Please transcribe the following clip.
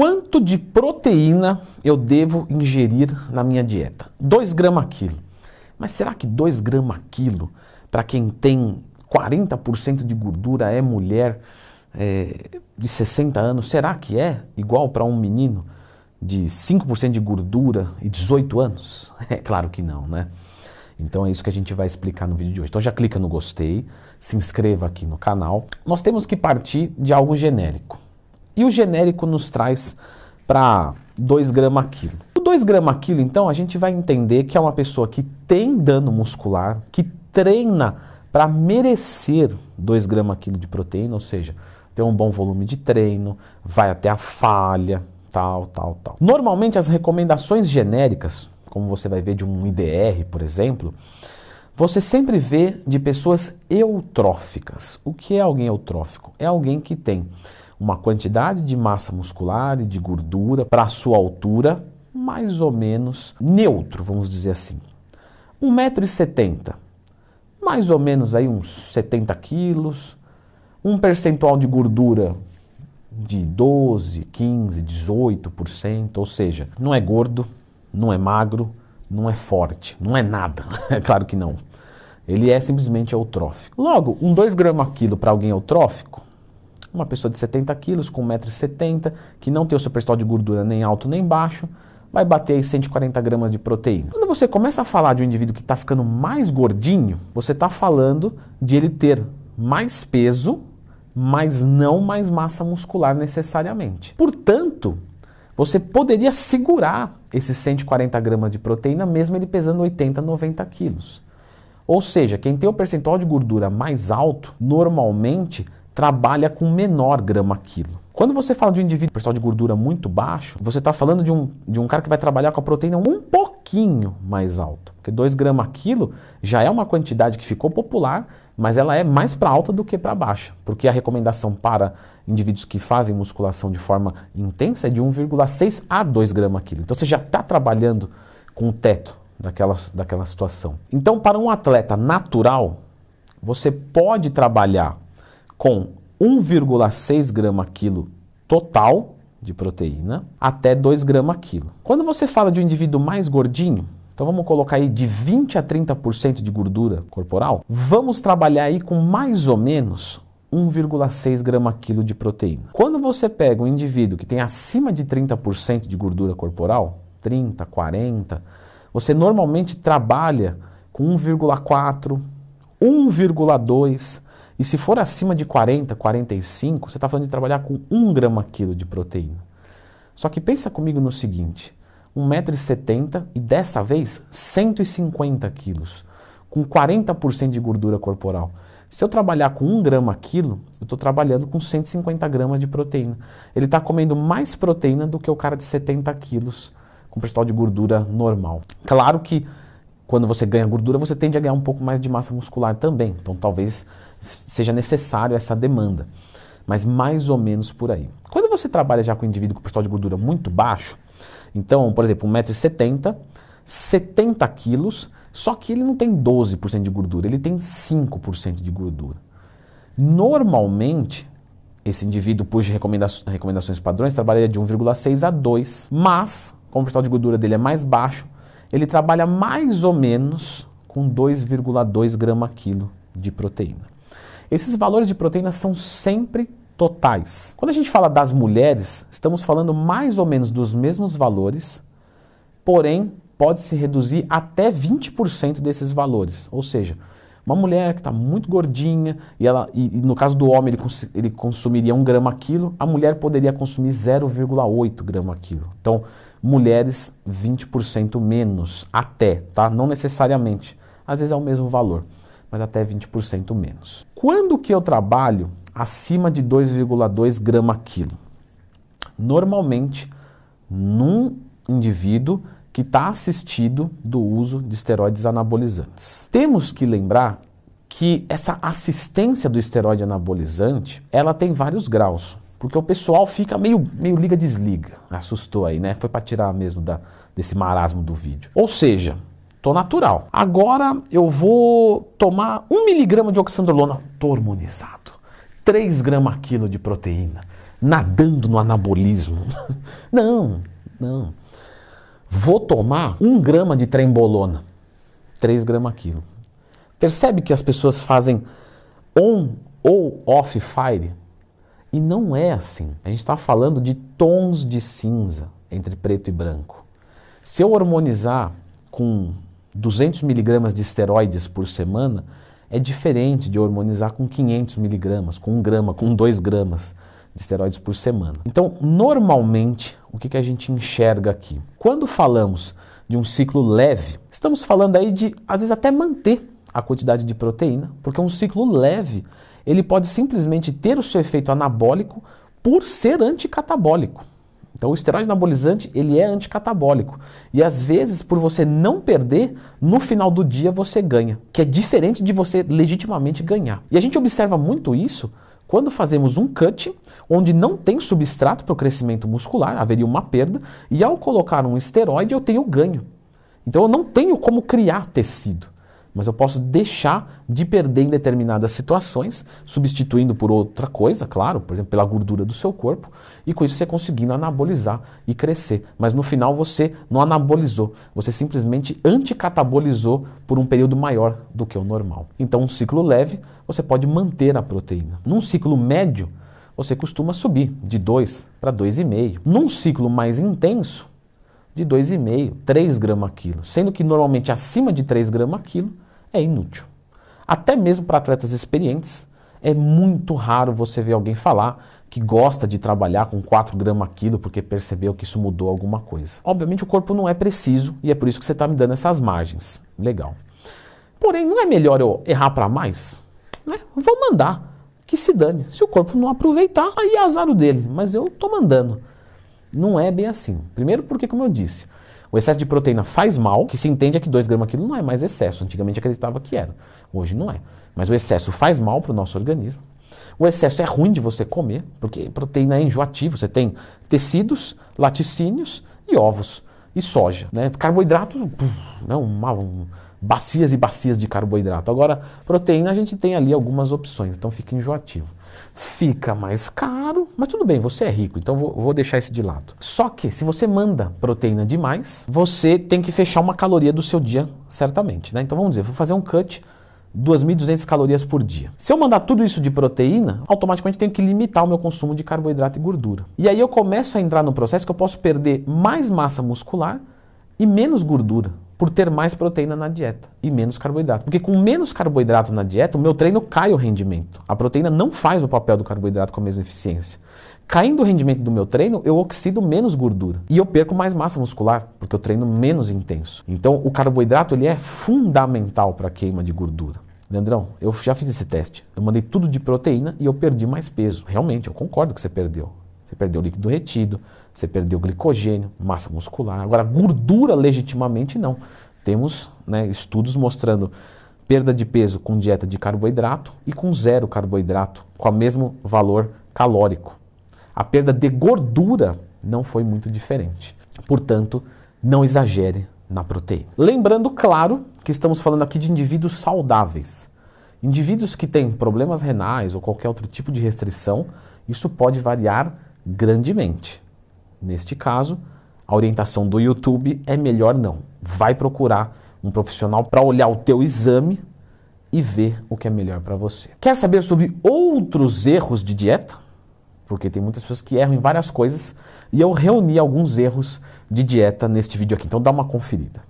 Quanto de proteína eu devo ingerir na minha dieta? 2 gramas quilo. Mas será que 2 gramas quilo, para quem tem 40% de gordura, é mulher é, de 60 anos, será que é igual para um menino de 5% de gordura e 18 anos? É claro que não, né? Então é isso que a gente vai explicar no vídeo de hoje. Então já clica no gostei, se inscreva aqui no canal. Nós temos que partir de algo genérico. E o genérico nos traz para 2 gramas quilo. O 2 gramas quilo, então, a gente vai entender que é uma pessoa que tem dano muscular, que treina para merecer 2 gramas quilo de proteína, ou seja, tem um bom volume de treino, vai até a falha, tal, tal, tal. Normalmente as recomendações genéricas, como você vai ver de um IDR, por exemplo, você sempre vê de pessoas eutróficas. O que é alguém eutrófico? É alguém que tem uma quantidade de massa muscular e de gordura para a sua altura mais ou menos neutro, vamos dizer assim. 1,70m, mais ou menos aí uns 70 quilos, um percentual de gordura de 12, 15, 18%, ou seja, não é gordo, não é magro, não é forte, não é nada. É claro que não. Ele é simplesmente eutrófico. Logo, um 2 gramas quilo para alguém eutrófico uma pessoa de 70 quilos, com 1,70m, que não tem o seu percentual de gordura nem alto nem baixo, vai bater aí 140 gramas de proteína. Quando você começa a falar de um indivíduo que está ficando mais gordinho, você está falando de ele ter mais peso, mas não mais massa muscular necessariamente. Portanto, você poderia segurar esses 140 gramas de proteína mesmo ele pesando 80, 90 quilos. Ou seja, quem tem o percentual de gordura mais alto, normalmente trabalha com menor grama quilo. Quando você fala de um indivíduo com de gordura muito baixo, você está falando de um, de um cara que vai trabalhar com a proteína um pouquinho mais alto. Porque 2 gramas quilo já é uma quantidade que ficou popular, mas ela é mais para alta do que para baixa. Porque a recomendação para indivíduos que fazem musculação de forma intensa é de 1,6 a 2 gramas quilo. Então você já está trabalhando com o teto daquela, daquela situação. Então, para um atleta natural, você pode trabalhar com 1,6 grama quilo total de proteína até 2 gramas quilo. Quando você fala de um indivíduo mais gordinho, então vamos colocar aí de 20 a 30% de gordura corporal, vamos trabalhar aí com mais ou menos 1,6 grama quilo de proteína. Quando você pega um indivíduo que tem acima de 30% de gordura corporal, 30, 40, você normalmente trabalha com 1,4, 1,2 e se for acima de 40, 45, você está falando de trabalhar com 1 grama quilo de proteína. Só que pensa comigo no seguinte: 1,70m e dessa vez 150 quilos, com 40% de gordura corporal. Se eu trabalhar com 1 grama quilo, eu estou trabalhando com 150 gramas de proteína. Ele está comendo mais proteína do que o cara de 70 quilos com percentual de gordura normal. Claro que quando você ganha gordura, você tende a ganhar um pouco mais de massa muscular também. Então talvez seja necessário essa demanda. Mas mais ou menos por aí. Quando você trabalha já com um indivíduo com percentual de gordura muito baixo, então, por exemplo, 1,70m, 70 quilos, só que ele não tem 12% de gordura, ele tem 5% de gordura. Normalmente, esse indivíduo, por recomendações padrões, trabalharia de 1,6 a 2, mas, como o percentual de gordura dele é mais baixo, ele trabalha mais ou menos com 2,2 grama quilo de proteína. Esses valores de proteína são sempre totais. Quando a gente fala das mulheres, estamos falando mais ou menos dos mesmos valores, porém pode se reduzir até 20% desses valores. Ou seja, uma mulher que está muito gordinha, e, ela, e, e, no caso do homem ele, cons ele consumiria 1 grama quilo, a mulher poderia consumir 0,8 grama quilo. Então, mulheres 20% menos, até, tá? Não necessariamente. Às vezes é o mesmo valor mas até 20% menos. Quando que eu trabalho acima de 2,2 grama quilo? Normalmente, num indivíduo que está assistido do uso de esteroides anabolizantes. Temos que lembrar que essa assistência do esteroide anabolizante, ela tem vários graus, porque o pessoal fica meio, meio liga-desliga. Assustou aí, né? Foi para tirar mesmo da, desse marasmo do vídeo. Ou seja, Tô natural. Agora eu vou tomar 1 miligrama de oxandrolona. Tô hormonizado. 3 gramas quilo de proteína. nadando no anabolismo. Não, não. Vou tomar um grama de trembolona, 3 gramas quilo. Percebe que as pessoas fazem on ou off fire? E não é assim. A gente está falando de tons de cinza entre preto e branco. Se eu hormonizar com 200 miligramas de esteroides por semana, é diferente de hormonizar com 500 miligramas, com 1 grama, com 2 gramas de esteroides por semana. Então, normalmente, o que, que a gente enxerga aqui? Quando falamos de um ciclo leve, estamos falando aí de, às vezes, até manter a quantidade de proteína, porque um ciclo leve, ele pode simplesmente ter o seu efeito anabólico por ser anticatabólico. Então o esteroide anabolizante, ele é anticatabólico. E às vezes, por você não perder, no final do dia você ganha, que é diferente de você legitimamente ganhar. E a gente observa muito isso quando fazemos um cut, onde não tem substrato para o crescimento muscular, haveria uma perda, e ao colocar um esteroide eu tenho ganho. Então eu não tenho como criar tecido mas eu posso deixar de perder em determinadas situações, substituindo por outra coisa, claro, por exemplo, pela gordura do seu corpo, e com isso você conseguindo anabolizar e crescer. Mas no final você não anabolizou, você simplesmente anticatabolizou por um período maior do que o normal. Então, um ciclo leve, você pode manter a proteína. Num ciclo médio, você costuma subir de 2 para 2,5. Num ciclo mais intenso, de 2,5, 3 gramas quilo, sendo que normalmente acima de 3 gramas quilo é inútil. Até mesmo para atletas experientes, é muito raro você ver alguém falar que gosta de trabalhar com 4 gramas quilo porque percebeu que isso mudou alguma coisa. Obviamente o corpo não é preciso e é por isso que você está me dando essas margens. Legal. Porém, não é melhor eu errar para mais? Né? Vou mandar. Que se dane. Se o corpo não aproveitar, aí é azar o dele. Mas eu estou mandando. Não é bem assim. Primeiro porque, como eu disse, o excesso de proteína faz mal, que se entende é que 2 gramas quilo não é mais excesso. Antigamente acreditava que era. Hoje não é. Mas o excesso faz mal para o nosso organismo. O excesso é ruim de você comer, porque proteína é enjoativo. Você tem tecidos, laticínios e ovos. E soja. Né? Carboidrato, não, uma, um, bacias e bacias de carboidrato. Agora, proteína a gente tem ali algumas opções, então fica enjoativo fica mais caro, mas tudo bem, você é rico, então vou, vou deixar esse de lado. Só que se você manda proteína demais, você tem que fechar uma caloria do seu dia, certamente. Né? Então vamos dizer, vou fazer um cut 2.200 calorias por dia. Se eu mandar tudo isso de proteína, automaticamente tenho que limitar o meu consumo de carboidrato e gordura. E aí eu começo a entrar no processo que eu posso perder mais massa muscular e menos gordura por ter mais proteína na dieta e menos carboidrato. Porque com menos carboidrato na dieta, o meu treino cai o rendimento. A proteína não faz o papel do carboidrato com a mesma eficiência. Caindo o rendimento do meu treino, eu oxido menos gordura e eu perco mais massa muscular, porque eu treino menos intenso. Então, o carboidrato ele é fundamental para a queima de gordura. Leandrão, eu já fiz esse teste. Eu mandei tudo de proteína e eu perdi mais peso. Realmente, eu concordo que você perdeu. Você perdeu líquido retido, você perdeu glicogênio, massa muscular. Agora, gordura legitimamente não. Temos né, estudos mostrando perda de peso com dieta de carboidrato e com zero carboidrato, com o mesmo valor calórico. A perda de gordura não foi muito diferente. Portanto, não exagere na proteína. Lembrando, claro, que estamos falando aqui de indivíduos saudáveis. Indivíduos que têm problemas renais ou qualquer outro tipo de restrição, isso pode variar grandemente. Neste caso, a orientação do YouTube é melhor não. Vai procurar um profissional para olhar o teu exame e ver o que é melhor para você. Quer saber sobre outros erros de dieta? Porque tem muitas pessoas que erram em várias coisas e eu reuni alguns erros de dieta neste vídeo aqui. Então dá uma conferida.